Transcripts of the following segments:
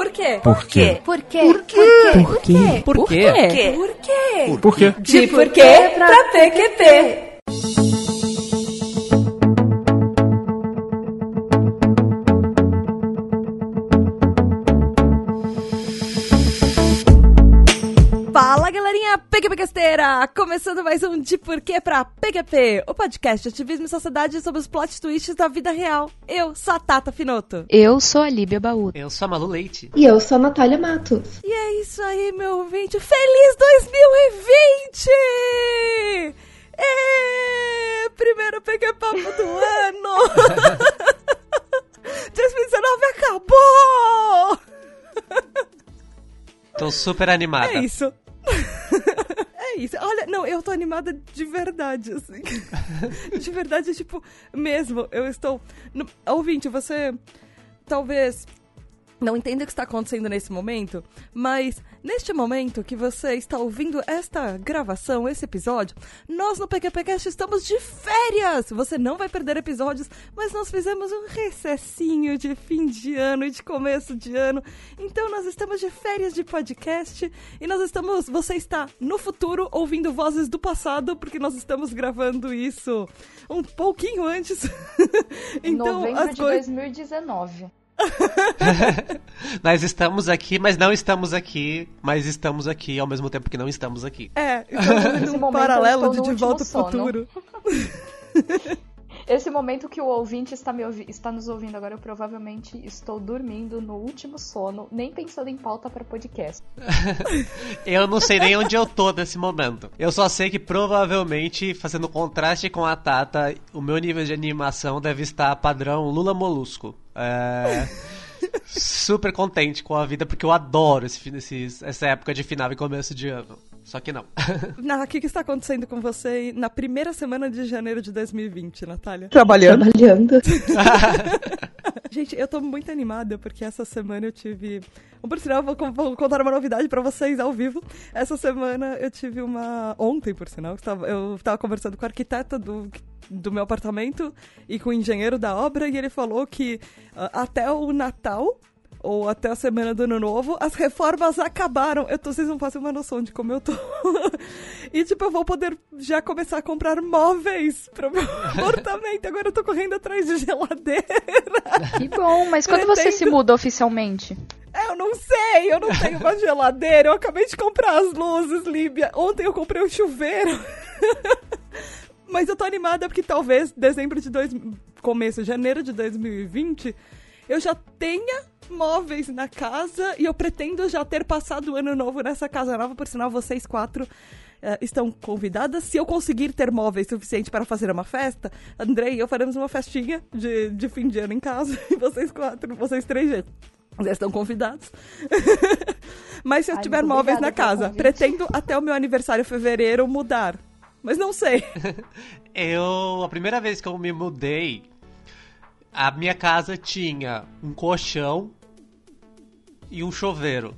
Por quê? Por quê? Por quê? Por quê? Por quê? Por quê? Por quê? Por quê? De porquê pra PQP. Galerinha PQPcasteira! Começando mais um De Porquê pra PQP, o podcast de ativismo e sociedade sobre os plot twists da vida real. Eu sou a Tata Finoto. Eu sou a Líbia Baú. Eu sou a Malu Leite. E eu sou a Natália Matos. E é isso aí, meu ouvinte. Feliz 2020! É, primeiro PQ Papo do ano! 2019 acabou! Tô super animada. É isso. É isso. Olha, não, eu tô animada de verdade, assim. De verdade, tipo, mesmo. Eu estou. No... Ouvinte, você talvez não entenda o que está acontecendo nesse momento, mas neste momento que você está ouvindo esta gravação, esse episódio, nós no PQPcast estamos de férias! Você não vai perder episódios, mas nós fizemos um recessinho de fim de ano e de começo de ano. Então nós estamos de férias de podcast e nós estamos. Você está no futuro ouvindo vozes do passado, porque nós estamos gravando isso um pouquinho antes. então, Novembro as de coisas. 2019. Nós estamos aqui, mas não estamos aqui, mas estamos aqui ao mesmo tempo que não estamos aqui. É, estamos Nesse num momento paralelo de De Volta ao. Futuro. Esse momento que o ouvinte está, me ouvi- está nos ouvindo agora, eu provavelmente estou dormindo no último sono, nem pensando em pauta para podcast. Eu não sei nem onde eu tô nesse momento. Eu só sei que provavelmente, fazendo contraste com a Tata, o meu nível de animação deve estar padrão Lula Molusco. É. Super contente com a vida, porque eu adoro esse, esses- essa época de final e começo de ano. Só que não. Na, o que, que está acontecendo com você na primeira semana de janeiro de 2020, Natália? Trabalhando. Gente, eu tô muito animada porque essa semana eu tive. Por sinal, eu vou, vou contar uma novidade pra vocês ao vivo. Essa semana eu tive uma. Ontem, por sinal, eu tava, eu tava conversando com a arquiteta do, do meu apartamento e com o engenheiro da obra e ele falou que ah, até o Natal. Ou até a semana do ano novo, as reformas acabaram. Eu tô, vocês não fazem uma noção de como eu tô. e, tipo, eu vou poder já começar a comprar móveis pro meu apartamento. Agora eu tô correndo atrás de geladeira. Que bom, mas quando você Pretendo. se muda oficialmente? É, Eu não sei, eu não tenho uma geladeira. Eu acabei de comprar as luzes, Líbia. Ontem eu comprei um chuveiro. Mas eu tô animada porque talvez dezembro de dois... começo, janeiro de 2020, eu já tenha móveis na casa e eu pretendo já ter passado o ano novo nessa casa nova. Por sinal, vocês quatro eh, estão convidadas. Se eu conseguir ter móveis suficiente para fazer uma festa, Andrei e eu faremos uma festinha de, de fim de ano em casa. E vocês quatro, vocês três. Já estão convidados. Mas se eu Ai, tiver móveis na casa, pretendo até o meu aniversário fevereiro mudar. Mas não sei. Eu, a primeira vez que eu me mudei, a minha casa tinha um colchão e um chuveiro.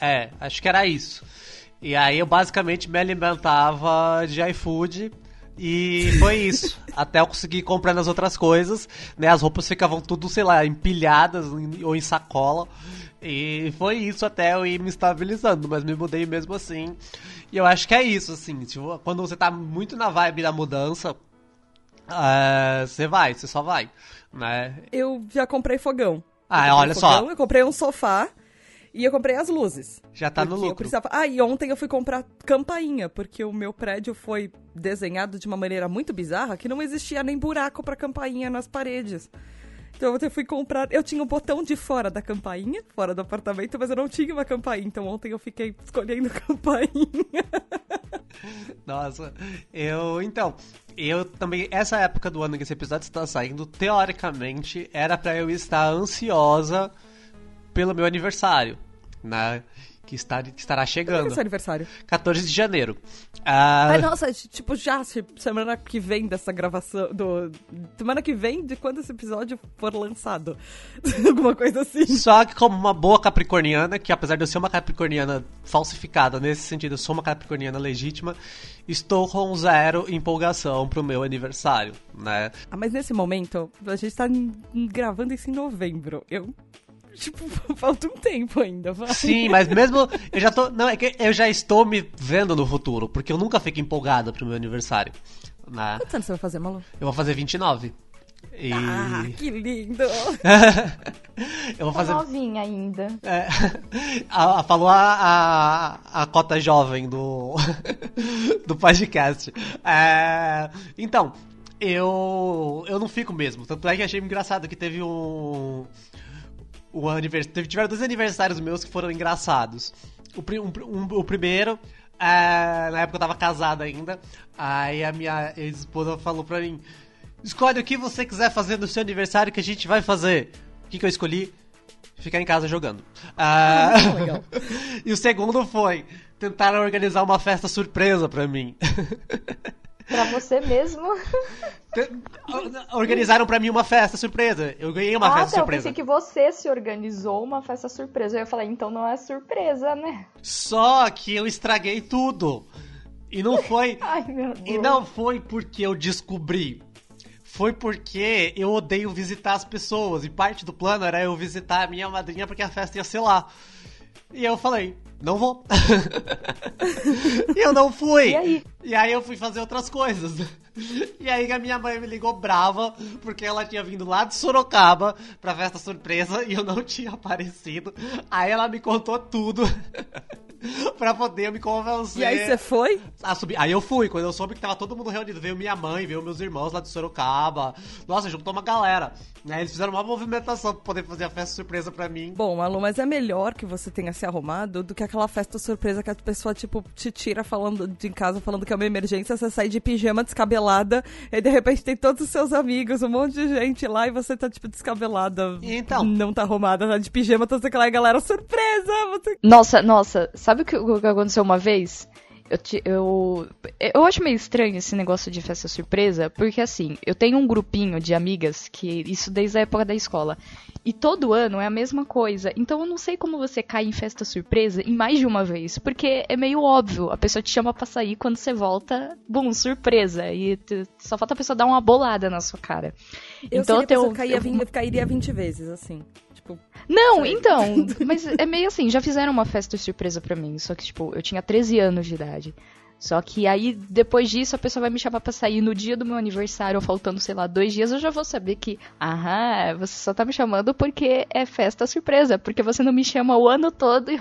É, acho que era isso. E aí eu basicamente me alimentava de iFood e foi isso. Até eu conseguir comprar nas outras coisas, né? As roupas ficavam tudo, sei lá, empilhadas em- ou em sacola. E foi isso até eu ir me estabilizando, mas me mudei mesmo assim. E eu acho que é isso, assim, tipo, quando você tá muito na vibe da mudança, é, você vai, você só vai, né? Eu já comprei fogão. Ah, comprei olha só. fogão, Eu comprei um sofá e eu comprei as luzes. Já tá no lucro. precisava- Ah, e ontem eu fui comprar campainha, porque o meu prédio foi desenhado de uma maneira muito bizarra que não existia nem buraco pra campainha nas paredes. Então eu fui comprar. Eu tinha um botão de fora da campainha, fora do apartamento, mas eu não tinha uma campainha. Então ontem eu fiquei escolhendo campainha. Nossa, eu. Então, eu também. Essa época do ano que esse episódio está saindo, teoricamente, era pra eu estar ansiosa pelo meu aniversário, né? Que, está, estará Quando é chegando. seu aniversário? 14 de janeiro. Ah, Ai, nossa, tipo, já se- semana que vem dessa gravação. Do, semana que vem de quando esse episódio for lançado. Alguma coisa assim. Só que como uma boa capricorniana, que apesar de eu ser uma capricorniana falsificada, nesse sentido eu sou uma capricorniana legítima, estou com zero empolgação pro meu aniversário, né? Ah, mas nesse momento, a gente tá gravando isso em novembro. Eu tipo, falta um tempo ainda, vai. Sim, mas mesmo. Eu já tô. Não, é que eu já estou me vendo no futuro, porque eu nunca fico empolgado pro meu aniversário. Né? Quantos anos você vai fazer, Malu? Eu vou fazer 29. E. Ah, que lindo! eu vou Tá fazer. novinha ainda. É, a- a- falou a, a, a cota jovem do, do podcast. É, então, eu, eu não fico mesmo. Tanto é que achei engraçado que teve um. Um anivers, tiveram dois aniversários meus que foram engraçados. O, pri- um- um- o primeiro, é, na época eu tava casado ainda. Aí a minha ex-esposa falou pra mim: Escolhe o que você quiser fazer no seu aniversário que a gente vai fazer. O que, que eu escolhi? Ficar em casa jogando. Ah, legal. e o segundo foi tentar organizar uma festa surpresa pra mim. Pra você mesmo. Organizaram pra mim uma festa surpresa. Eu ganhei uma ah, festa tá, eu surpresa. pensei que você se organizou uma festa surpresa. Eu ia falar, então não é surpresa, né? Só que eu estraguei tudo. E não foi. Ai, meu Deus. e não foi porque eu descobri. Foi porque eu odeio visitar as pessoas. E parte do plano era eu visitar a minha madrinha porque a festa ia ser lá. E eu falei, não vou. e eu não fui. E aí? E aí eu fui fazer outras coisas. E aí a minha mãe me ligou brava, porque ela tinha vindo lá de Sorocaba pra festa surpresa e eu não tinha aparecido. Aí ela me contou tudo pra poder me convencer. E aí você foi? a subir. Aí eu fui, quando eu soube que tava todo mundo reunido. Veio minha mãe, veio meus irmãos lá de Sorocaba. Nossa, juntou uma galera. Né? Eles fizeram uma movimentação pra poder fazer a festa surpresa pra mim. Bom, Malu, mas é melhor que você tenha se arrumado do que aquela festa surpresa que a pessoa, tipo, te tira falando de em casa, falando que é uma emergência, você sai de pijama descabelada, e de repente tem todos os seus amigos, um monte de gente lá, e você tá, tipo, descabelada. Então. Não tá arrumada, tá de pijama, tá aquela galera, surpresa! Você... Nossa, nossa, sabe o que, o que aconteceu uma vez? Eu, te- eu, eu acho meio estranho esse negócio de festa surpresa, porque assim, eu tenho um grupinho de amigas que isso desde a época da escola. E todo ano é a mesma coisa. Então eu não sei como você cai em festa surpresa em mais de uma vez. Porque é meio óbvio. A pessoa te chama pra sair quando você volta, bum, surpresa. E só falta a pessoa dar uma bolada na sua cara. Eu então eu caía, vin- cairia 20 vezes, assim. Tipo, não, Sei. então, mas é meio assim, já fizeram uma festa surpresa pra mim, só que, tipo, eu tinha 13 anos de idade. Só que aí, depois disso, a pessoa vai me chamar pra sair no dia do meu aniversário, ou faltando, sei lá, dois dias, eu já vou saber que, aham, você só tá me chamando porque é festa surpresa, porque você não me chama o ano todo e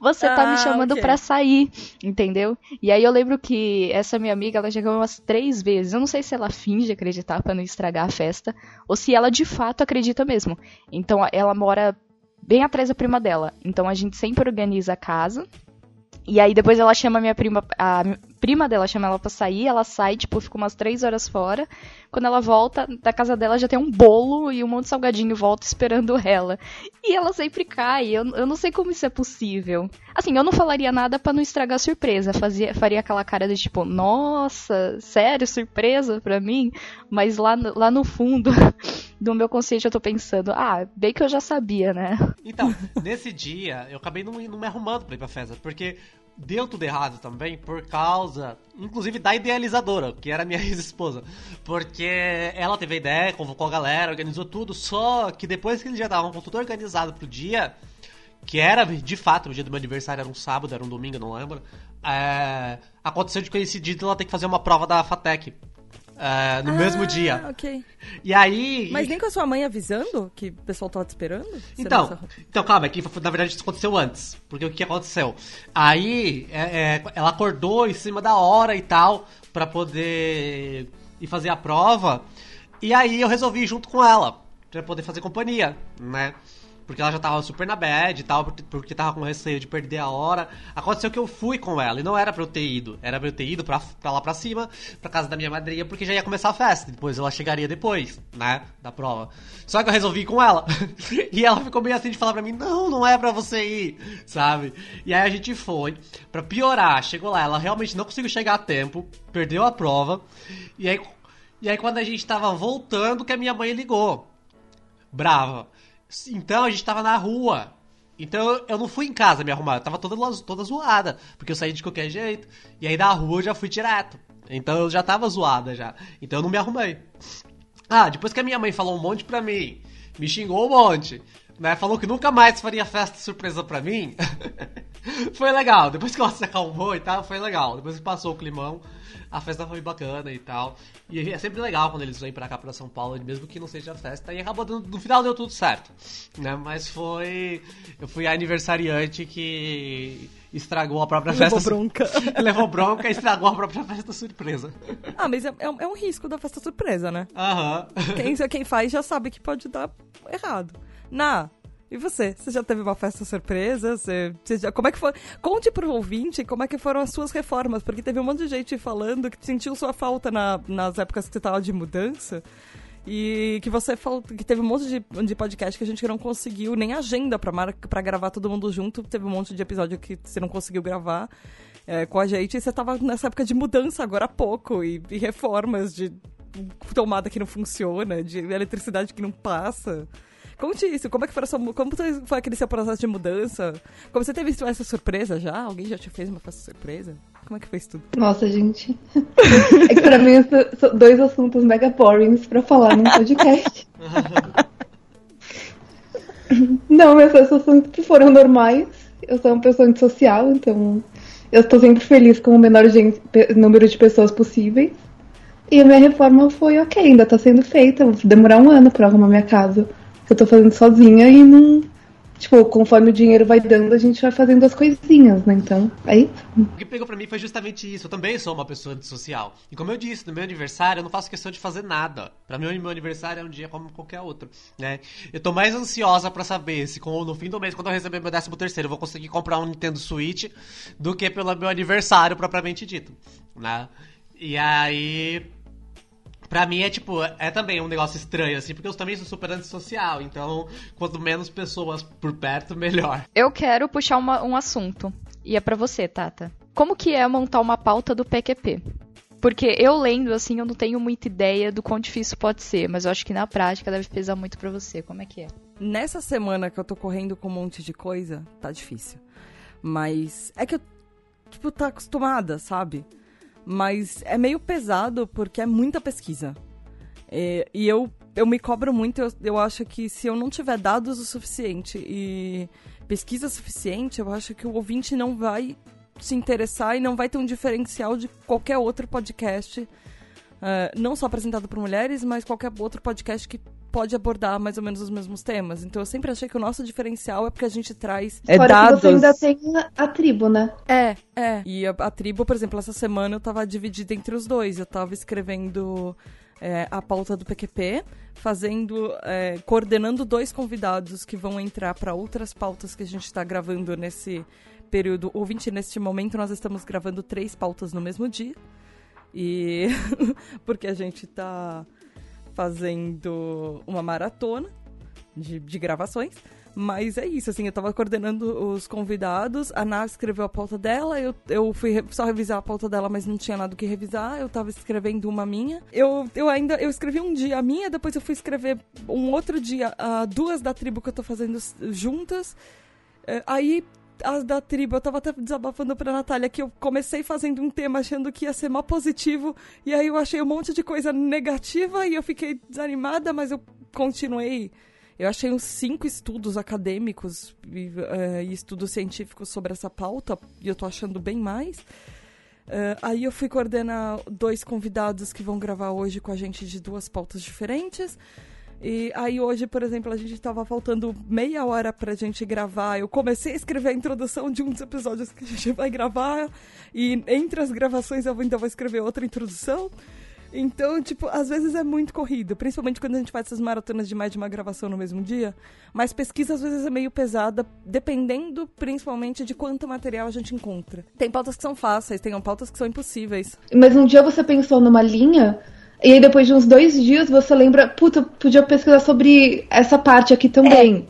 você tá Ah, me chamando ok. pra sair, entendeu? E aí eu lembro que essa minha amiga, ela já ganhou umas três vezes. Eu não sei se ela finge acreditar pra não estragar a festa, ou se ela de fato acredita mesmo. Então ela mora bem atrás da prima dela. Então a gente sempre organiza a casa. E aí depois ela chama minha prima, a prima dela chama ela pra sair, ela sai, tipo, fica umas três horas fora. Quando ela volta, da casa dela já tem um bolo e um monte de salgadinho volta esperando ela. E ela sempre cai, eu, eu não sei como isso é possível. Assim, eu não falaria nada pra não estragar a surpresa, fazia, faria aquela cara de tipo, nossa, sério, surpresa pra mim? Mas lá no, lá no fundo do meu consciente eu tô pensando, ah, bem que eu já sabia, né? Então, nesse dia, eu acabei não, não me arrumando pra ir pra festa, porque deu tudo errado também por causa, inclusive, da idealizadora, que era minha ex-esposa. Porque ela teve a ideia, convocou a galera, organizou tudo, só que depois que eles já estavam com tudo organizado pro dia, que era de fato o dia do meu aniversário, era um sábado, era um domingo, não lembro. é, aconteceu de coincidir ela ter que fazer uma prova da FATEC. É, no mesmo Ah, dia. ok. E aí. Mas nem com a sua mãe avisando que o pessoal tava te esperando? Então, então calma, é que na verdade isso aconteceu antes. Porque o que aconteceu? Aí é, é, ela acordou em cima da hora e tal, pra poder ir fazer a prova. E aí eu resolvi ir junto com ela, pra poder fazer companhia, né? Porque ela já tava super na bad e tal, porque- tava com receio de perder a hora. Aconteceu que eu fui com ela, e não era pra eu ter ido. Era pra eu ter ido pra, pra lá pra cima, pra casa da minha madrinha, porque já ia começar a festa. Depois ela chegaria depois, né? Da prova. Só que eu resolvi ir com ela. e ela ficou meio assim de falar pra mim: não, não é pra você ir, sabe? E aí a gente foi. Pra piorar, chegou lá, ela realmente não conseguiu chegar a tempo, perdeu a prova. E aí, e aí quando a gente tava voltando, que a minha mãe ligou brava. Então a gente tava na rua. Então eu- não fui em casa me arrumar, eu tava toda, toda zoada, porque eu saí de qualquer jeito. E aí da rua eu já fui direto. Então eu já tava zoada já. Então eu não me arrumei. Ah, depois que a minha mãe falou um monte pra mim, me xingou um monte. né? Falou que nunca mais faria festa surpresa pra mim. foi legal. Depois que ela se acalmou e tal, foi legal. Depois que passou o climão, a festa foi bacana e tal. E é sempre legal quando eles vêm pra cá, pra São Paulo, mesmo que não seja festa. E acabou dando, no final deu tudo certo, né? Mas foi. Eu fui a aniversariante que estragou a própria Levou festa. bronca. Levou bronca e estragou a própria festa surpresa. Ah, mas é, é um- é um risco da festa surpresa, né? Aham. Quem, quem faz já sabe que pode dar errado. Na, e você? Você já teve uma festa surpresa? Você, você já, como é que foi? Conte pro ouvinte como é que foram as suas reformas, porque teve um monte de gente falando que sentiu sua falta na- nas épocas que você tava de mudança. E que você falou que teve um monte de, de podcast que a gente não conseguiu nem agenda pra, mar- pra gravar todo mundo junto. Teve um monte de episódio que você não conseguiu gravar é, com a gente. E você tava nessa época de mudança agora há pouco. E, e reformas de tomada que não funciona, de eletricidade que não passa. Conte isso, como é que foi, sua, como foi aquele seu processo de mudança? Como você teve essa surpresa já? Alguém já te fez uma surpresa? Como é que foi isso tudo? Nossa, gente. É que pra mim são dois assuntos mega boring pra falar num podcast. Não, festas sempre foram normais. Eu sou uma pessoa antissocial, então eu tô sempre feliz com o menor gente- número de pessoas possíveis. E a minha reforma foi ok, ainda tá sendo feita. Vou demorar um ano pra arrumar minha casa. Eu tô fazendo sozinha e não. Tipo, conforme o dinheiro vai dando, a gente vai fazendo as coisinhas, né? Então, aí O que pegou pra mim foi justamente isso. Eu também sou uma pessoa antissocial. E como eu disse, no meu aniversário eu não faço questão de fazer nada. Pra mim, o meu aniversário é um dia como qualquer outro, né? Eu tô mais ansiosa pra saber se no fim do mês, quando eu receber meu 13 terceiro, eu vou conseguir comprar um Nintendo Switch do que pelo meu aniversário propriamente dito, né? E aí... Pra mim é tipo, é também um negócio estranho, assim, porque eu também sou super antissocial, então quanto menos pessoas por perto, melhor. Eu quero puxar uma- um assunto. E é pra você, Tata. Como que é montar uma pauta do PQP? Porque eu lendo, assim, eu não tenho muita ideia do quão difícil pode ser, mas eu acho que na prática deve pesar muito pra você. Como é que é? Nessa semana que eu tô correndo com um monte de coisa, tá difícil. Mas é que eu, tipo, tá acostumada, sabe? Mas é meio pesado porque é muita pesquisa. É, e eu, eu me cobro muito, eu, eu acho que se eu não tiver dados o suficiente e pesquisa suficiente, eu acho que o ouvinte não vai se interessar e não vai ter um diferencial de qualquer outro podcast, é, não só apresentado por mulheres, mas qualquer outro podcast que pode abordar mais ou menos os mesmos temas. Então eu sempre achei que o nosso diferencial é porque a gente traz é, Fora dados. que você ainda tem a, a tribo, né? É, é. E a, a tribo, por exemplo, essa semana eu tava dividida entre os dois. Eu tava escrevendo é, a pauta do PQP, fazendo, é, coordenando dois convidados que vão entrar para outras pautas que a gente tá gravando nesse período. Ouvinte, neste momento nós estamos gravando três pautas no mesmo dia. E porque a gente tá fazendo uma maratona de, de gravações. Mas é isso, assim, eu tava coordenando os convidados, a Ná escreveu a pauta dela, eu, eu fui só revisar a pauta dela, mas não tinha nada o que revisar, eu tava escrevendo uma minha. Eu, eu ainda, eu escrevi um dia a minha, depois eu fui escrever um outro dia a duas da tribo que eu tô fazendo juntas. É, aí, as da tribo, eu tava até desabafando pra Natália que eu comecei fazendo um tema achando que ia ser mó positivo, e aí eu achei um monte de coisa negativa e eu fiquei desanimada, mas eu continuei. Eu achei uns cinco estudos acadêmicos e, eh, e estudos científicos sobre essa pauta, e eu tô achando bem mais. Eh, aí eu fui coordenar dois convidados que vão gravar hoje com a gente de duas pautas diferentes. E aí hoje, por exemplo, a gente tava faltando meia hora pra gente gravar. Eu comecei a escrever a introdução de um dos episódios que a gente vai gravar. E entre as gravações eu ainda vou escrever outra introdução. Então, tipo, às vezes é muito corrido, principalmente quando a gente faz essas maratonas de mais de uma gravação no mesmo dia. Mas pesquisa às vezes é meio pesada, dependendo principalmente de quanto material a gente encontra. Tem pautas que são fáceis, tem pautas que são impossíveis. Mas um dia você pensou numa linha, e aí depois de uns dois dias você lembra, puta, podia pesquisar sobre essa parte aqui também.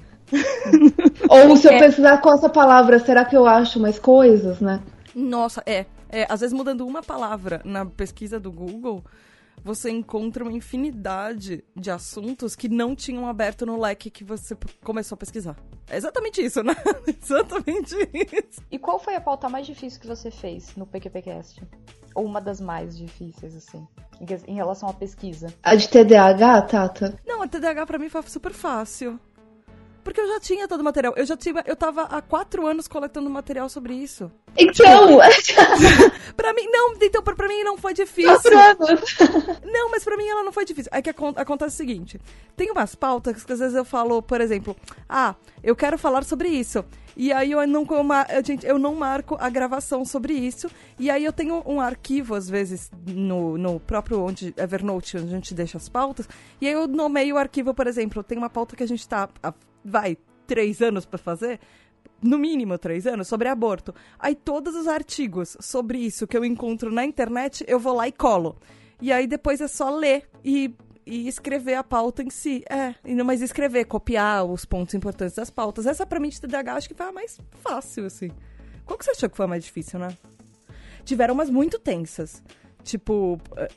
Ou se eu É. pesquisar com essa palavra, será que eu acho mais coisas, né? Nossa, é. é às vezes mudando uma palavra na pesquisa do Google, você encontra uma infinidade de assuntos que não tinham aberto no leque que você começou a pesquisar. É exatamente isso, né? exatamente isso. E qual foi a pauta mais difícil que você fez no PQPcast? Ou uma das mais difíceis, assim, em relação à pesquisa? A de TDAH, Tata? Não, a TDAH pra mim foi super fácil. Porque eu já tinha todo o material. Eu já tinha. Eu tava há quatro anos coletando material sobre isso. Então, Pra mim, não, então pra, pra mim não foi difícil. quatro anos. Não, mas pra mim ela não foi difícil. É que acon- acontece o seguinte: tem umas pautas que às vezes eu falo, por exemplo, ah, eu quero falar sobre isso. E aí eu não, eu, gente, eu não marco a gravação sobre isso. E aí eu tenho um arquivo, às vezes, no, no próprio onde, Evernote, onde a gente deixa as pautas. E aí eu nomeio o arquivo, por exemplo, tem uma pauta que a gente tá, ah, vai, três anos pra fazer no mínimo três anos, sobre aborto. Aí todos os artigos sobre isso que eu encontro na internet, eu vou lá e colo. E aí depois é só ler e, e escrever a pauta em si. É, mais escrever, copiar os pontos importantes das pautas. Essa pra mim de TDAH acho que foi a mais fácil, assim. Qual que você achou que foi a mais difícil, né? Tiveram umas muito tensas. Tipo, eh,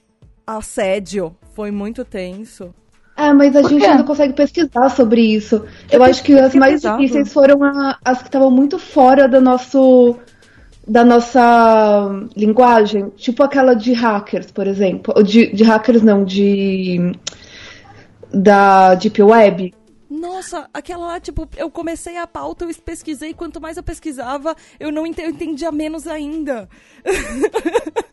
assédio foi muito tenso. Ah, mas a gente ainda consegue pesquisar sobre isso. Eu acho que as é mais difíceis foram a- as que estavam muito fora do nosso da nossa linguagem, tipo aquela de hackers, por exemplo, Ou de, de hackers não, de da deep web. Nossa, aquela lá, tipo, eu comecei a pauta, eu pesquisei, quanto mais eu pesquisava, eu não entendia menos ainda.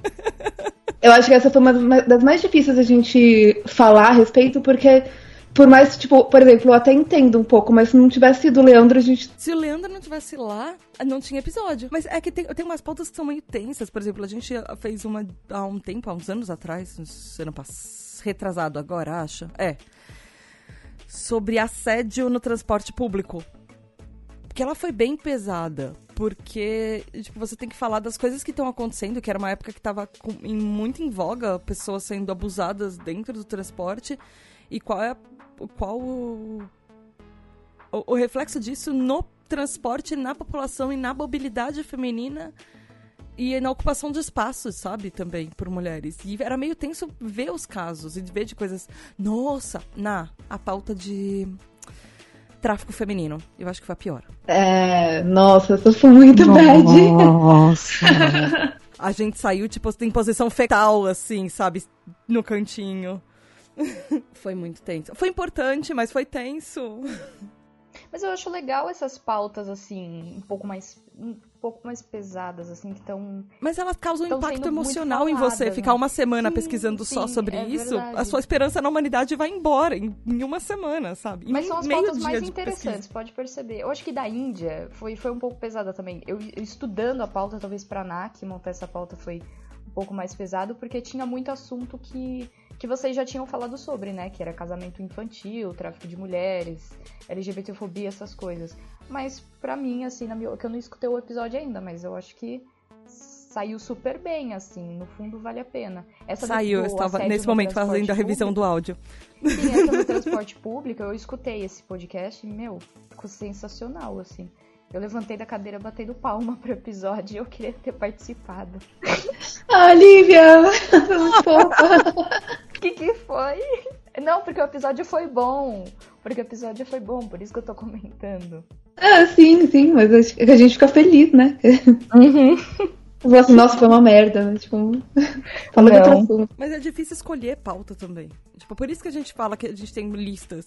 Eu acho que essa foi uma das mais difíceis a gente falar a respeito, porque por mais, tipo, por exemplo, eu até entendo um pouco, mas se não tivesse sido o Leandro, a gente Se o Leandro não tivesse lá, não tinha episódio. Mas é que tem, tem umas pautas que são meio tensas. Por exemplo, a gente fez uma há um tempo, há uns anos atrás, ano passado, retrasado agora, acho. É. Sobre assédio no transporte público. Porque ela foi bem pesada. Porque, tipo, você tem que falar das coisas que estão acontecendo, que era uma época que estava muito em voga, pessoas sendo abusadas dentro do transporte. E qual é qual o, o, o reflexo disso no transporte, na população e na mobilidade feminina e na ocupação de espaços, sabe, também, por mulheres. E era meio tenso ver os casos e ver de coisas. Nossa, na a pauta de tráfico feminino. Eu acho que foi a pior. É, nossa, essa foi muito bad. Nossa. A gente saiu, tipo, em posição fetal, assim, sabe, no cantinho. foi muito tenso. Foi importante, mas foi tenso. Mas eu acho legal essas pautas, assim, um pouco mais. Um pouco mais pesadas, assim, que estão. Mas elas causam um impacto emocional em você. faladas, Ficar né? uma semana Sim, pesquisando só sim, sobre é isso, verdade. a sua esperança na humanidade vai embora em, em uma semana, sabe? Em Mas são as dia mais interessantes, pode perceber. Eu acho que da Índia foi, foi um pouco pesada também. Eu, eu estudando a pauta, talvez pra NAC montar essa pauta foi um pouco mais pesado, porque tinha muito assunto que, que vocês já tinham falado sobre, né? Que era casamento infantil, tráfico de mulheres, LGBTfobia, essas coisas. Mas pra mim, assim, na minha, que eu não escutei o episódio ainda, mas eu acho que saiu super bem, assim, no fundo vale a pena. Essa do- Saiu, eu do estava assédio nesse momento fazendo a revisão público, do áudio. Sim, essa no transporte público, eu escutei esse podcast e, meu, ficou sensacional, assim. Eu levantei da cadeira batendo palma pro episódio e eu queria ter participado. Ah, Lívia! O que que foi? Não, porque o episódio foi bom. Porque o episódio foi bom, por isso que eu tô comentando. Ah, sim, sim, mas acho que a gente fica feliz, né? Fala assim, Nossa, foi uma merda, né? Tipo, falando de assunto. Mas é difícil escolher pauta também. Tipo, por isso que a gente fala que a gente tem listas.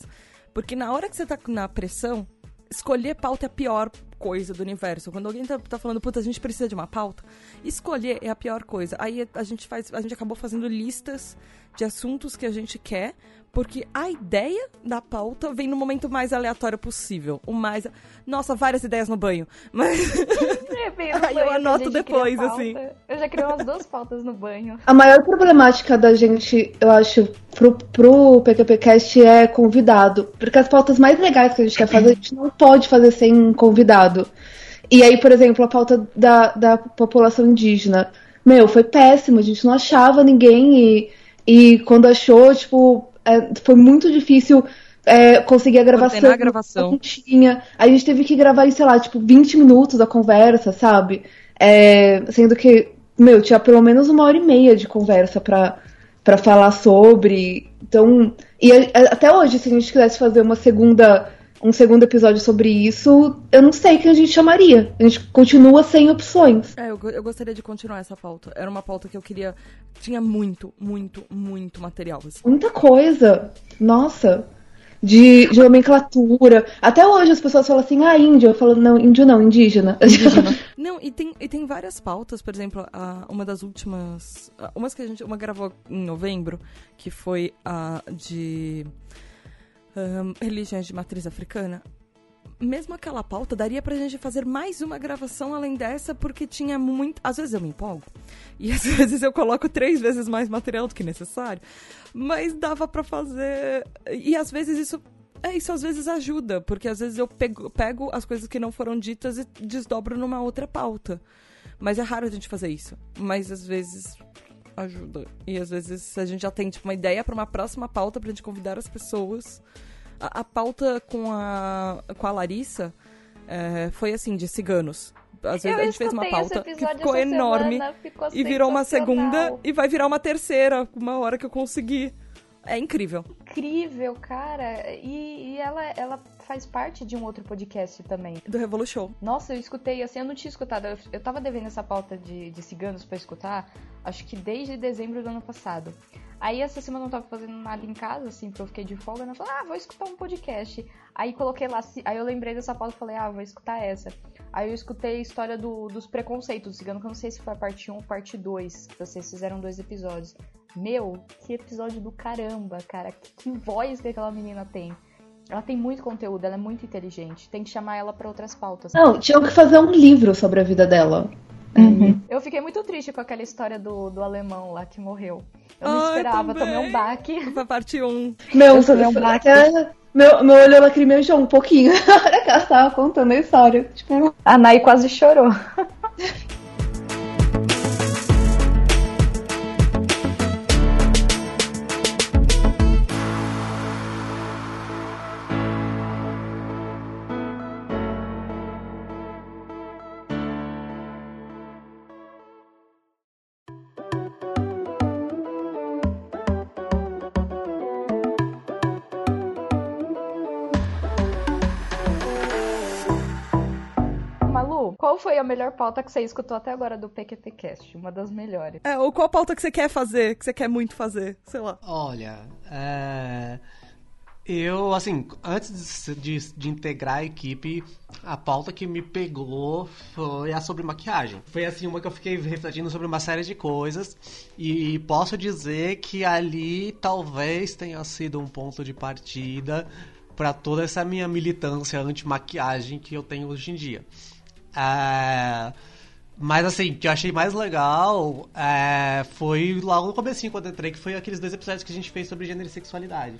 Porque na hora que você tá na pressão, escolher pauta é a pior coisa do universo. Quando alguém tá, tá falando, puta, a gente precisa de uma pauta, escolher é a pior coisa. Aí a gente faz, a gente acabou fazendo listas de assuntos que a gente quer, porque a ideia da pauta vem no momento mais aleatório possível. O mais. Nossa, várias ideias no banho. Mas. É, bem Aí eu banho que a anoto depois, assim. Eu já criei umas duas pautas no banho. A maior problemática da gente, eu acho, pro, pro PQPcast é convidado. Porque as pautas mais legais que a gente quer fazer, a gente não pode fazer sem convidado. E aí, por exemplo, a pauta da, da população indígena. Meu, foi péssimo, a gente não achava ninguém e, e quando achou, tipo, é, foi muito difícil é, conseguir a gravação. A gravação. Não tinha. A gente teve que gravar em, sei lá, tipo, 20 minutos da conversa, sabe? É, sendo que, meu, tinha pelo menos uma hora e meia de conversa pra, pra falar sobre. Então. E a- a- até hoje, se a gente quisesse fazer uma segunda. Um segundo episódio sobre isso, eu não sei quem a gente chamaria. A gente continua sem opções. É, eu, eu gostaria de continuar essa pauta. Era uma pauta que eu queria. Tinha muito, muito, muito material. assim. Muita coisa. Nossa. de, de nomenclatura. Até hoje as pessoas falam assim, ah, índio. Eu falo, não, índio não, indígena. indígena. não, e tem, e tem várias pautas, por exemplo, a, uma das últimas. Umas que a gente uma gravou em novembro, que foi a de um, religiões de matriz africana mesmo aquela pauta, daria pra gente fazer mais uma gravação além dessa, porque tinha muito. Às vezes eu me empolgo. E às vezes eu coloco três vezes mais material do que necessário. Mas dava para fazer. E às vezes isso. É, isso às vezes ajuda, porque às vezes eu pego, pego as coisas que não foram ditas e desdobro numa outra pauta. Mas é raro a gente fazer isso. Mas às vezes ajuda. E às vezes a gente já tem tipo, uma ideia para uma próxima pauta pra gente convidar as pessoas a, a pauta com a, com a Larissa é, foi assim, de ciganos. Às vezes eu a gente fez uma pauta que ficou enorme semana, ficou e virou uma segunda e vai virar uma terceira, uma hora que eu conseguir. É incrível. Incrível, cara. E, e ela, ela faz parte de um outro podcast também. Do Revolution. Nossa, eu escutei, assim, eu não tinha escutado. Eu, eu tava devendo essa pauta de, de ciganos para escutar, acho que desde dezembro do ano passado. Aí essa semana eu não tava fazendo nada em casa, assim, porque eu fiquei de folga, né? Eu falei, ah, vou escutar um podcast. Aí coloquei lá, aí eu lembrei dessa pauta e falei, ah, vou escutar essa. Aí eu escutei a história do, dos preconceitos do cigano, que eu não sei se foi a parte 1 ou parte 2, que vocês fizeram dois episódios. Meu, que episódio do caramba, cara. Que, que voz que aquela menina tem. Ela tem muito conteúdo, ela é muito inteligente. Tem que chamar ela para outras pautas. Não, tinham que fazer um livro sobre a vida dela. Uhum. Eu fiquei muito triste com aquela história do, do alemão lá que morreu. Eu não Ai, esperava, também. tomei um baque. Foi parte 1. Meu, eu tomei um baque. Meu, meu olho lacrimejou um pouquinho na hora que ela tava contando a história. Tipo, a Nai quase chorou. foi a melhor pauta que você escutou até agora do PQPcast? Uma das melhores. É, ou qual pauta que você quer fazer, que você quer muito fazer, sei lá. Olha, é... Eu, assim, antes de, de, de, integrar a equipe, a pauta que me pegou foi a sobre maquiagem. Foi, assim, uma que eu fiquei refletindo sobre uma série de coisas e posso dizer que ali talvez tenha sido um ponto de partida para toda essa minha militância anti-maquiagem que eu tenho hoje em dia. É... Mas assim, o que eu achei mais legal é... foi logo no comecinho, quando eu entrei, que foi aqueles dois episódios que a gente fez sobre gênero e sexualidade.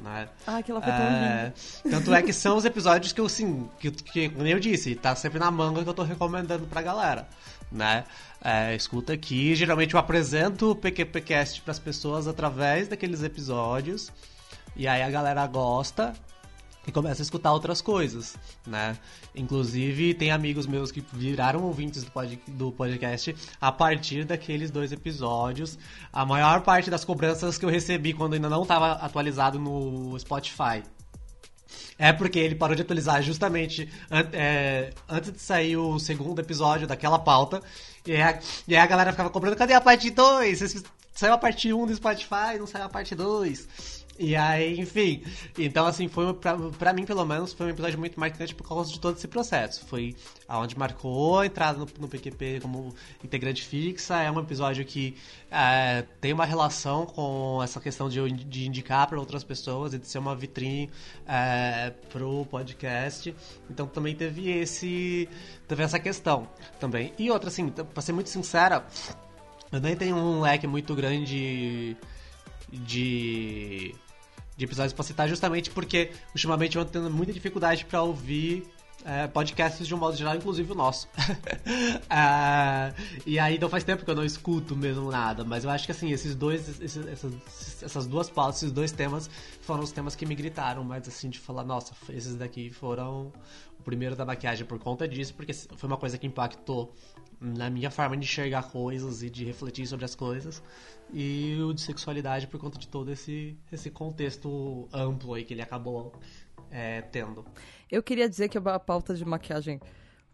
Né? Ah, aquela foi tão é... Tanto é que são os episódios que eu, assim, que, que, como eu disse, tá sempre na manga que eu tô recomendando pra galera. Né? É, escuta aqui, geralmente eu apresento o PQPcast para as pessoas através daqueles episódios. E aí a galera gosta e começa a escutar outras coisas, né? Inclusive, tem amigos meus que viraram ouvintes do, pod, do podcast a partir daqueles dois episódios. A maior parte das cobranças que eu recebi quando ainda não estava atualizado no Spotify é porque ele parou de atualizar justamente é, antes de sair o segundo episódio daquela pauta. E, a, e aí a galera ficava cobrando: cadê a parte 2? Saiu a parte 1 do Spotify, não saiu a parte 2. E aí, enfim. Então, assim, foi pra, mim, pelo menos, foi um episódio muito marcante por causa de todo esse processo. Foi aonde marcou a entrada no, no PQP como integrante fixa. É um episódio que é, tem uma relação com essa questão de, de indicar para outras pessoas e de ser uma vitrine é, pro podcast. Então, também teve esse. Teve essa questão também. E outra, assim, pra ser muito sincera, eu nem tenho um leque muito grande de de episódios pra citar, justamente porque ultimamente eu ando tendo muita dificuldade para ouvir é, podcasts de um modo geral, inclusive o nosso. é, e aí não faz tempo que eu não escuto mesmo nada, mas eu acho que assim, esses dois, esses, essas, essas duas pautas, esses dois temas foram os temas que me gritaram, mas assim, de falar, nossa, esses daqui foram o primeiro da maquiagem por conta disso, porque foi uma coisa que impactou na minha forma de enxergar coisas e de refletir sobre as coisas e o de sexualidade por conta de todo esse, esse contexto amplo aí que ele acabou é, tendo. Eu queria dizer que a pauta de maquiagem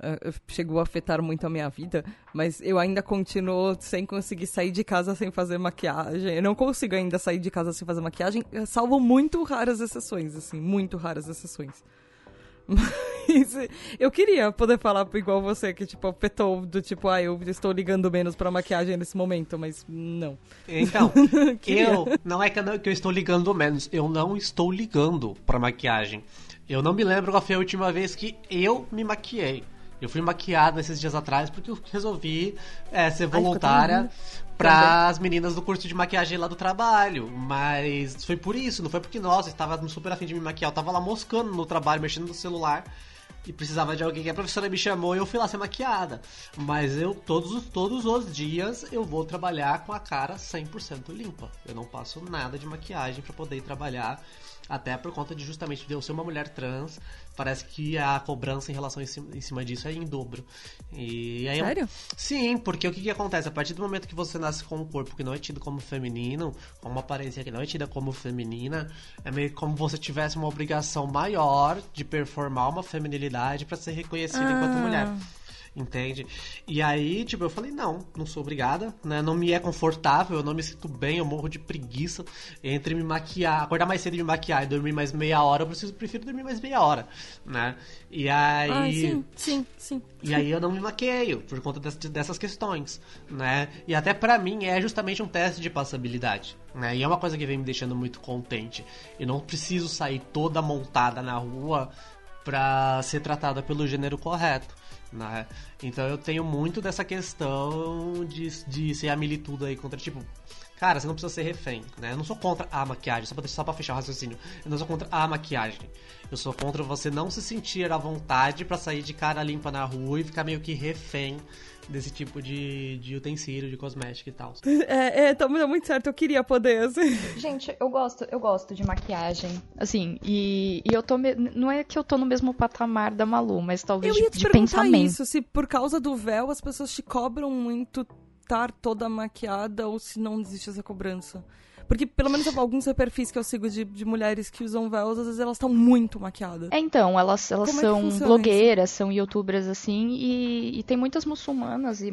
eh, chegou a afetar muito a minha vida, mas eu ainda continuo sem conseguir sair de casa sem fazer maquiagem. Eu não consigo ainda sair de casa sem fazer maquiagem, eh, salvo muito raras exceções, assim, muito raras exceções. Mas eu queria poder falar igual você, que tipo, petou do tipo, ah, eu estou ligando menos pra maquiagem nesse momento, mas não. Então, eu. Não é que eu, não, que eu estou ligando menos, eu não estou ligando pra maquiagem. Eu não me lembro qual foi a última vez que eu me maquiei. Eu fui maquiada esses dias atrás porque eu resolvi é, ser voluntária para as meninas do curso de maquiagem lá do trabalho. Mas foi por isso, não foi porque, nossa, estava super afim de me maquiar. Eu tava lá moscando no trabalho, mexendo no celular e precisava de alguém que a professora me chamou e eu fui lá ser maquiada. Mas eu, todos, todos os dias, eu vou trabalhar com a cara 100% limpa. Eu não passo nada de maquiagem para poder trabalhar. Até por conta de justamente de eu ser uma mulher trans, parece que a cobrança em relação em cima, disso é em dobro. E aí Sério? Sim, porque o que, que acontece? A partir do momento que você nasce com um corpo que não é tido como feminino, com uma aparência que não é tida como feminina, é meio como você tivesse uma obrigação maior de performar uma feminilidade para ser reconhecida ah. enquanto mulher entende? E aí, tipo, eu falei, não, não sou obrigada, né? Não me é confortável, eu não me sinto bem, eu morro de preguiça entre me maquiar, acordar mais cedo e me maquiar e dormir mais meia hora, eu preciso, prefiro dormir mais meia hora, né? E aí... Ah, sim, sim, sim. E aí eu não me maqueio por conta dessas questões, né? E até para mim é justamente um teste de passabilidade, né? E é uma coisa que vem me deixando muito contente. Eu não preciso sair toda montada na rua pra ser tratada pelo gênero correto. Né? Então eu tenho muito dessa questão de, de ser a milituda aí contra, tipo, cara, você não precisa ser refém, né? Eu não sou contra a maquiagem, só pra, só pra fechar o raciocínio. Eu não sou contra a maquiagem. Eu sou contra você não se sentir à vontade para sair de cara limpa na rua e ficar meio que refém desse tipo de, de utensílio, de cosmético e tal. É, é, tá muito certo, eu queria poder, assim. Gente, eu gosto, eu gosto de maquiagem, assim, e, e eu tô, não é que eu tô no mesmo patamar da Malu, mas talvez eu ia te de, de pensamento. isso, se por causa do véu as pessoas te cobram muito estar toda maquiada ou se não existe essa cobrança. Porque, pelo menos, alguns perfis que eu sigo de, de mulheres que usam véus, às vezes elas estão muito maquiadas. É, então, elas, elas é são blogueiras, isso? são youtubers, assim, e, e tem muitas muçulmanas e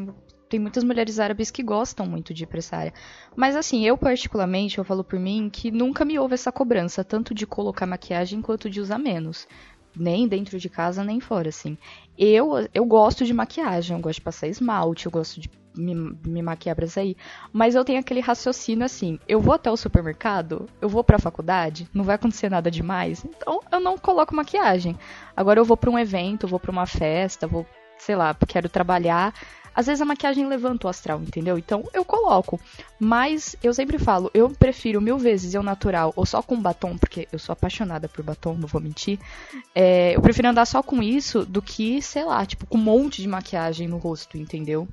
tem muitas mulheres árabes que gostam muito de ir pra essa área. Mas assim, eu particularmente, eu falo por mim, que nunca me houve essa cobrança, tanto de colocar maquiagem quanto de usar menos. Nem dentro de casa, nem fora, assim. Eu, eu gosto de maquiagem, eu gosto de passar esmalte, eu gosto de me, me maquiar pra sair. Mas eu tenho aquele raciocínio assim: eu vou até o supermercado, eu vou pra faculdade, não vai acontecer nada demais, então eu não coloco maquiagem. Agora eu vou pra um evento, vou pra uma festa, vou, sei lá, quero trabalhar. Às vezes a maquiagem levanta o astral, entendeu? Então eu coloco. Mas eu sempre falo, eu prefiro mil vezes eu natural ou só com batom, porque eu sou apaixonada por batom, não vou mentir. É, eu prefiro andar só com isso do que, sei lá, tipo, com um monte de maquiagem no rosto, entendeu?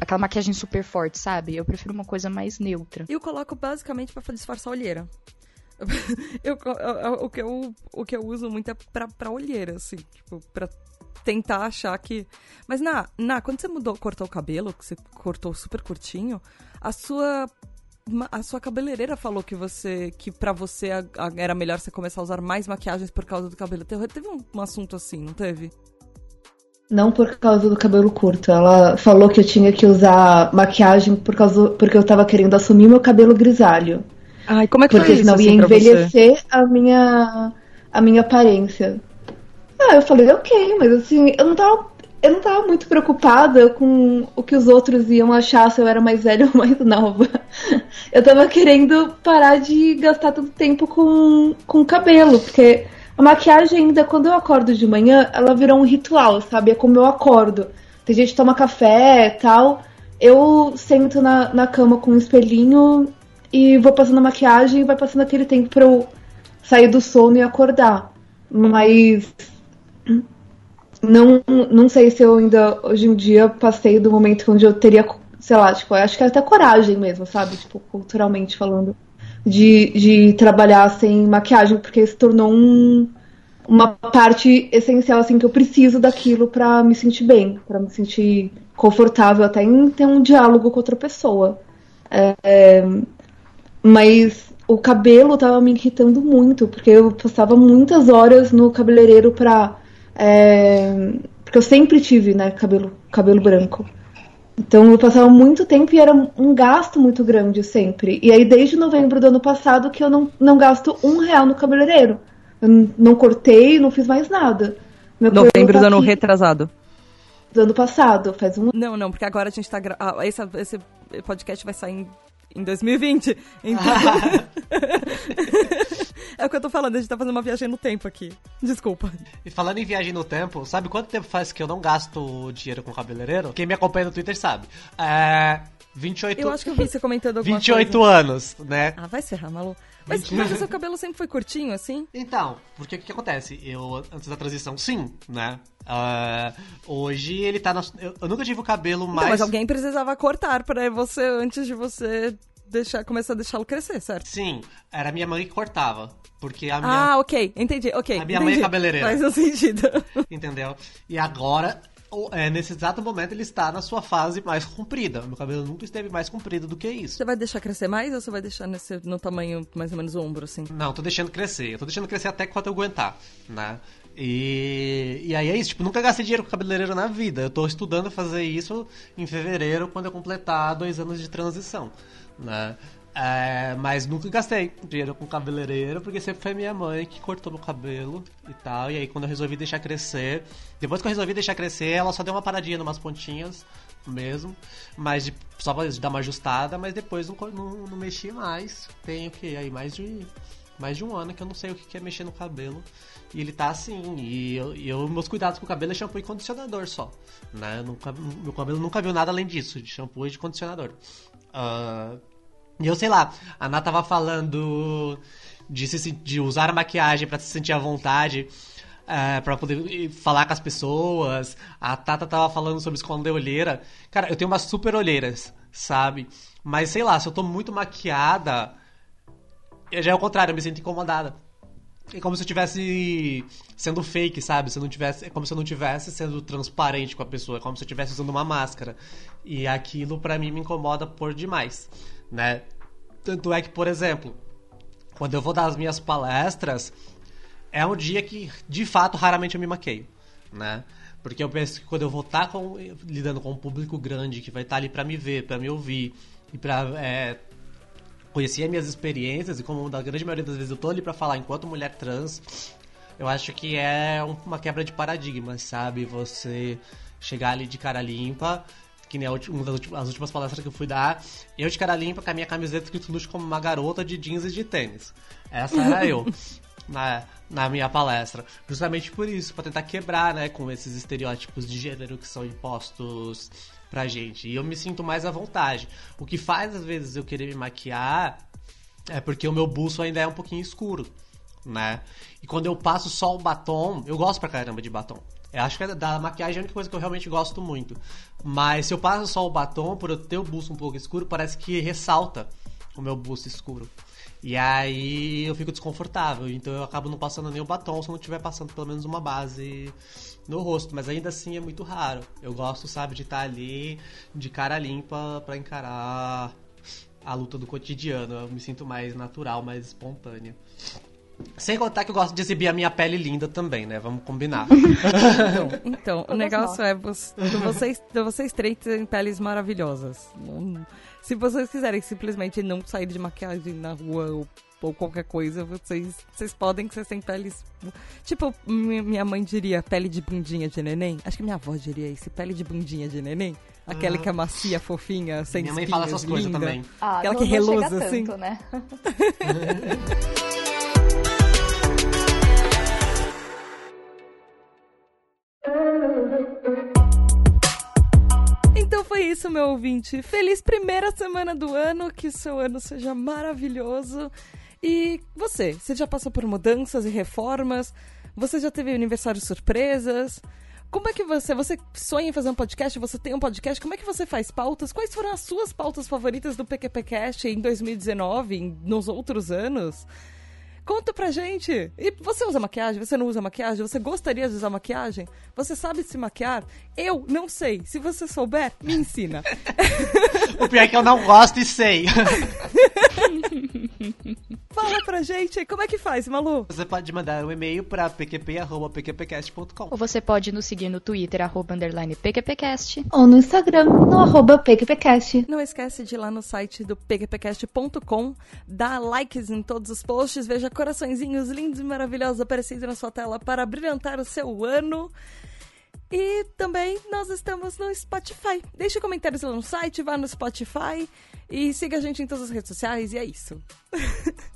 Aquela maquiagem super forte, sabe? Eu prefiro uma coisa mais neutra. Eu coloco basicamente para disfarçar a olheira. eu, o, que eu, o que eu uso muito é pra, pra olheira, assim, tipo, pra tentar achar que. Mas, na, na, quando você mudou, cortou o cabelo, que você cortou super curtinho, a sua. A sua cabeleireira falou que você. que para você era melhor você começar a usar mais maquiagens por causa do cabelo. Teve um, um assunto assim, não teve? Não por causa do cabelo curto. Ela falou que eu tinha que usar maquiagem por causa, porque eu tava querendo assumir meu cabelo grisalho. Ai, como é que porque foi isso, senão assim, ia envelhecer a minha, a minha aparência. Ah, eu falei, ok, mas assim, eu não tava. Eu não tava muito preocupada com o que os outros iam achar se eu era mais velha ou mais nova. Eu tava querendo parar de gastar tanto tempo com, com cabelo, porque a maquiagem ainda, quando eu acordo de manhã, ela virou um ritual, sabe? É como eu acordo. Tem gente que toma café tal. Eu sento na, na cama com um espelhinho e vou passando a maquiagem e vai passando aquele tempo pra eu sair do sono e acordar. Mas não, não sei se eu ainda hoje em dia passei do momento onde eu teria, sei lá, tipo, acho que é até coragem mesmo, sabe? Tipo, culturalmente falando de, de trabalhar sem maquiagem, porque se tornou um, uma parte essencial, assim, que eu preciso daquilo para me sentir bem, para me sentir confortável até em ter um diálogo com outra pessoa. É, mas o cabelo tava me irritando muito, porque eu passava muitas horas no cabeleireiro pra. É, Porque eu sempre tive, né, cabelo, cabelo branco. Então eu passava muito tempo e era um gasto muito grande sempre. E aí desde novembro do ano passado que eu não, não gasto um real no cabeleireiro. Eu não cortei, não fiz mais nada. Meu novembro tá do ano retrasado. Do ano passado, faz um Não, não, porque agora a gente tá. Gra... Ah, esse, esse podcast vai sair em em 2020. Então... é o que eu tô falando, a gente tá fazendo uma viagem no tempo aqui. Desculpa. E falando em viagem no tempo, sabe quanto tempo faz que eu não gasto dinheiro com cabeleireiro? Quem me acompanha no Twitter sabe. É. 28 Eu acho que eu vi você comentando alguma 28 coisa. anos, né? Ah, vai se ferrar, Malu. Mas, mas o seu cabelo sempre foi curtinho, assim? Então, porque o que, que, acontece? Eu, antes da transição, sim, né? Uh, hoje ele tá na. Eu, eu, nunca tive o cabelo mais. Então, mas alguém precisava cortar pra você antes de você deixar, começar a deixá-lo crescer, certo? Sim, era minha mãe que cortava. Porque a minha. Ah, ok, entendi, ok. A minha entendi. mãe é cabeleireira. Faz um sentido. Entendeu? E agora é, nesse exato momento ele está na sua fase mais comprida. Meu cabelo nunca esteve mais comprido do que isso. Você vai deixar crescer mais ou você vai deixar nesse, no tamanho mais ou menos ombro, assim? Não, tô deixando crescer. Eu tô deixando crescer até quando eu aguentar, né? E, e aí é isso, tipo, nunca gastei dinheiro com cabeleireiro na vida. Eu tô estudando fazer isso em fevereiro, quando eu completar dois anos de transição, né? É, mas nunca gastei dinheiro com cabeleireiro, porque sempre foi minha mãe que cortou meu cabelo e tal. E aí quando eu resolvi deixar crescer, depois que eu resolvi deixar crescer, ela só deu uma paradinha numas pontinhas mesmo, mas de, só pra dar uma ajustada, mas depois não, não, não mexi mais. Tem o que? Aí mais de, mais de um ano que eu não sei o que é mexer no cabelo. E ele tá assim, e eu, eu meus cuidados com o cabelo é shampoo e condicionador só. Né? Nunca, meu cabelo nunca viu nada além disso, de shampoo e de condicionador. Uh, e eu sei lá, a Ana tava falando de, se, de usar a maquiagem para se sentir à vontade. É, para poder falar com as pessoas. A Tata tava falando sobre esconder olheira. Cara, eu tenho umas super olheiras, sabe? Mas sei lá, se eu tô muito maquiada, já é o contrário, eu me sinto incomodada. É como se eu estivesse sendo fake, sabe? Se não tivesse, é como se eu não tivesse sendo transparente com a pessoa, é como se eu estivesse usando uma máscara. E aquilo para mim me incomoda por demais né? Tanto é que, por exemplo, quando eu vou dar as minhas palestras, é um dia que, de fato, raramente eu me maqueio, né? Porque eu penso que quando eu vou estar tá com, lidando com um público grande que vai estar tá ali para me ver, para me ouvir e para é, conhecer as minhas experiências e como da grande maioria das vezes eu tô ali para falar enquanto mulher trans, eu acho que é uma quebra de paradigmas, sabe? Você chegar ali de cara limpa que nem uma das últimas, as últimas palestras que eu fui dar, eu de cara limpa com a minha camiseta escrito luxo como uma garota de jeans e de tênis. Essa era eu. Na, na minha palestra. Justamente por isso, para tentar quebrar, né, com esses estereótipos de gênero que são impostos pra gente. E eu me sinto mais à vontade. O que faz, às vezes, eu querer me maquiar é porque o meu buço ainda é um pouquinho escuro, né? E quando eu passo só o batom, eu gosto pra caramba de batom. Eu acho que é da maquiagem é a única coisa que eu realmente gosto muito. Mas se eu passo só o batom, por eu ter o busto um pouco escuro, parece que ressalta o meu busto escuro. E aí eu fico desconfortável. Então eu acabo não passando nem o batom se não estiver passando pelo menos uma base no rosto. Mas ainda assim é muito raro. Eu gosto, sabe, de estar ali de cara limpa para encarar a luta do cotidiano. Eu me sinto mais natural, mais espontânea. Sem contar que eu gosto de exibir a minha pele linda também, né? Vamos combinar. então, então o negócio é, vocês, vocês três têm peles maravilhosas. Se vocês quiserem simplesmente não sair de maquiagem na rua ou, ou qualquer coisa, vocês, vocês podem que vocês têm peles. Tipo, minha mãe diria pele de bundinha de neném. Acho que minha avó diria isso, pele de bundinha de neném. Aquela que é macia, fofinha, sem Minha mãe fala essas linda. coisas também. Ah, Aquela não, que reluz assim. Tanto, né? isso, meu ouvinte. Feliz primeira semana do ano, que seu ano seja maravilhoso. E você, você já passou por mudanças e reformas? Você já teve aniversários surpresas? Como é que você, você sonha em fazer um podcast? Você tem um podcast? Como é que você faz pautas? Quais foram as suas pautas favoritas do PQPcast em 2019, nos outros anos? Conta pra gente. E você usa maquiagem? Você não usa maquiagem? Você gostaria de usar maquiagem? Você sabe se maquiar? Eu não sei. Se você souber, me ensina. o pior é que eu não gosto e sei. Fala pra gente, como é que faz, Malu? Você pode mandar um e-mail para pqp.pqpcast.com. Ou você pode nos seguir no Twitter, arroba underline PQPcast. Ou no Instagram, no arroba PQPcast. Não esquece de ir lá no site do pqpcast.com, dar likes em todos os posts, veja coraçõezinhos lindos e maravilhosos aparecendo na sua tela para brilhantar o seu ano. E também nós estamos no Spotify. Deixe comentários lá no site, vá no Spotify e siga a gente em todas as redes sociais e é isso.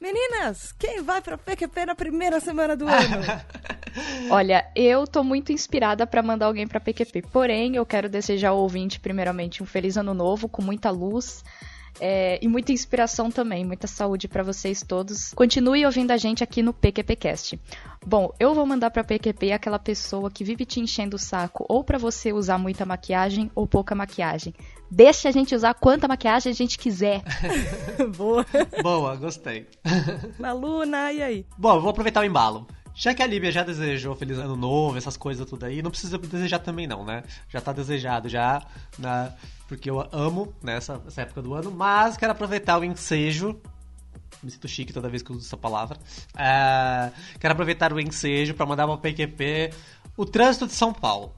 Meninas, quem vai pra PQP na primeira semana do ano? Olha, eu tô muito inspirada pra mandar alguém pra PQP. Porém, eu quero desejar ao ouvinte, primeiramente, um feliz ano novo, com muita luz. É, e muita inspiração também, muita saúde pra vocês todos. Continue ouvindo a gente aqui no PQPcast. Bom, eu vou mandar pra PQP aquela pessoa que vive te enchendo o saco, ou pra você usar muita maquiagem ou pouca maquiagem. Deixa a gente usar quanta maquiagem a gente quiser. Boa. Boa, gostei. Malu, Nay, e aí? Bom, eu vou aproveitar o embalo. Já que a Líbia já desejou Feliz Ano Novo, essas coisas tudo aí, não precisa desejar também não, né? Já tá desejado já, né? Porque eu amo nessa né, essa época do ano, mas quero aproveitar o ensejo. Me sinto chique toda vez que uso essa palavra. É, quero aproveitar o ensejo para mandar uma PQP o trânsito de São Paulo.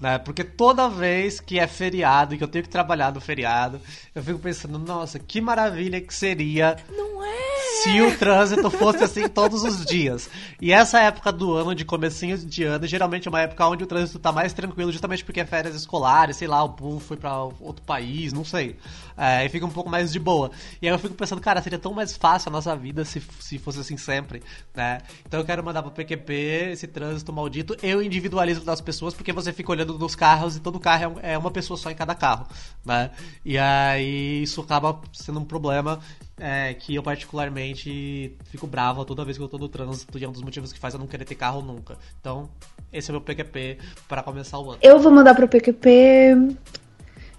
Né? Porque toda vez que é feriado e que eu tenho que trabalhar no feriado, eu fico pensando, nossa, que maravilha que seria Não é? Se o trânsito fosse assim todos os dias. E essa época do ano, de comecinho de ano, geralmente é uma época onde o trânsito tá mais tranquilo, justamente porque é férias escolares, sei lá, o povo foi para outro país, não sei. É, e fica um pouco mais de boa. E aí eu fico pensando, cara, seria tão mais fácil a nossa vida se, se fosse assim sempre, né? Então eu quero mandar pro PQP esse trânsito maldito e o individualismo das pessoas, porque você fica olhando nos carros e todo carro é uma pessoa só em cada carro, né? E aí isso acaba sendo um problema é, que eu particularmente fico bravo toda vez que eu tô no trânsito e é um dos motivos que faz eu não querer ter carro nunca. Então, esse é meu PQP para começar o ano. Eu vou mandar pro PQP.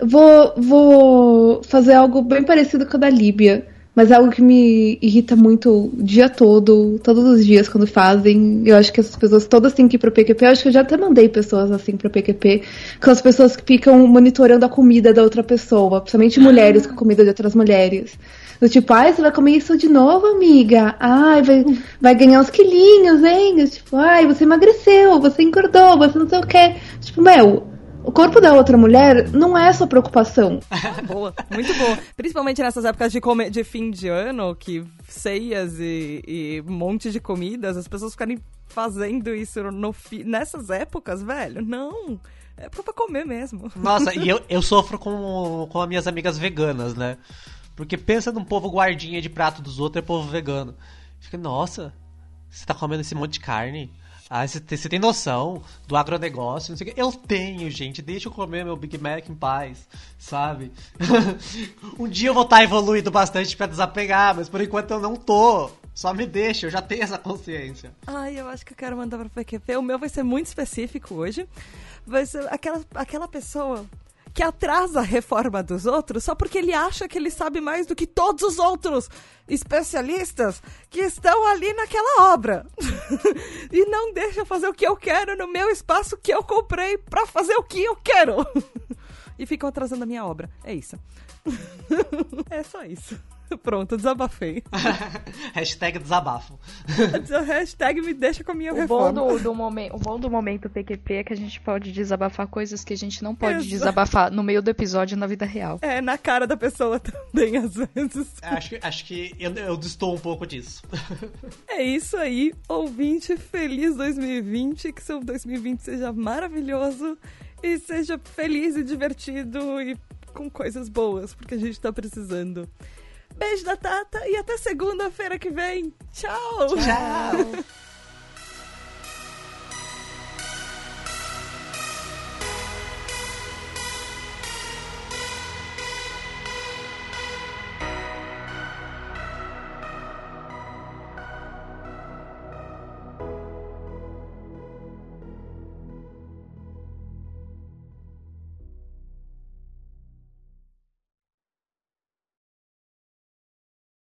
Vou, vou fazer algo bem parecido com o da Líbia. Mas é algo que me irrita muito o dia todo, todos os dias quando fazem. Eu acho que essas pessoas todas têm que ir pro PQP. Eu acho que eu já até mandei pessoas assim pro PQP. Com as pessoas que ficam monitorando a comida da outra pessoa. Principalmente mulheres com comida de outras mulheres. Do tipo, ai, você vai comer isso de novo, amiga? Ai, vai, vai ganhar uns quilinhos, hein? Tipo, ai, você emagreceu, você engordou, você não sei o quê. Tipo, meu, o corpo da outra mulher não é sua preocupação. boa, muito boa. Principalmente nessas épocas de, come... de fim de ano, que ceias e, e um monte de comidas, as pessoas ficarem fazendo isso no fi... nessas épocas, velho. Não. É pra comer mesmo. Nossa, e eu, eu sofro com, com as minhas amigas veganas, né? Porque pensa num povo guardinha de prato dos outros, é povo vegano. Fica, nossa, você tá comendo esse monte de carne? Ah, você tem, noção do agronegócio, não sei o que. Eu tenho, gente. Deixa eu comer meu Big Mac em paz, sabe? um dia eu vou estar evoluído bastante para desapegar, mas por enquanto eu não tô. Só me deixa, eu já tenho essa consciência. Ai, eu acho que eu quero mandar pra PQP. O meu vai ser muito específico hoje. Vai ser aquela, aquela pessoa que atrasa a reforma dos outros só porque ele acha que ele sabe mais do que todos os outros especialistas que estão ali naquela obra. e não deixa fazer o que eu quero no meu espaço que eu comprei para fazer o que eu quero. e ficam atrasando a minha obra. É isso. é só isso. Pronto, desabafei. Hashtag desabafo. Hashtag me deixa com a minha o reforma. Bom do, do momen- o bom do momento PQP é que a gente pode desabafar coisas que a gente não pode Exato. desabafar no meio do episódio na vida real. É, na cara da pessoa também, às vezes. Acho que, acho que eu, eu distou um pouco disso. é isso aí, ouvinte. Feliz 2020. Que seu 2020 seja maravilhoso e seja feliz e divertido e com coisas boas, porque a gente tá precisando. Beijo da Tata e até segunda-feira que vem. Tchau! Tchau!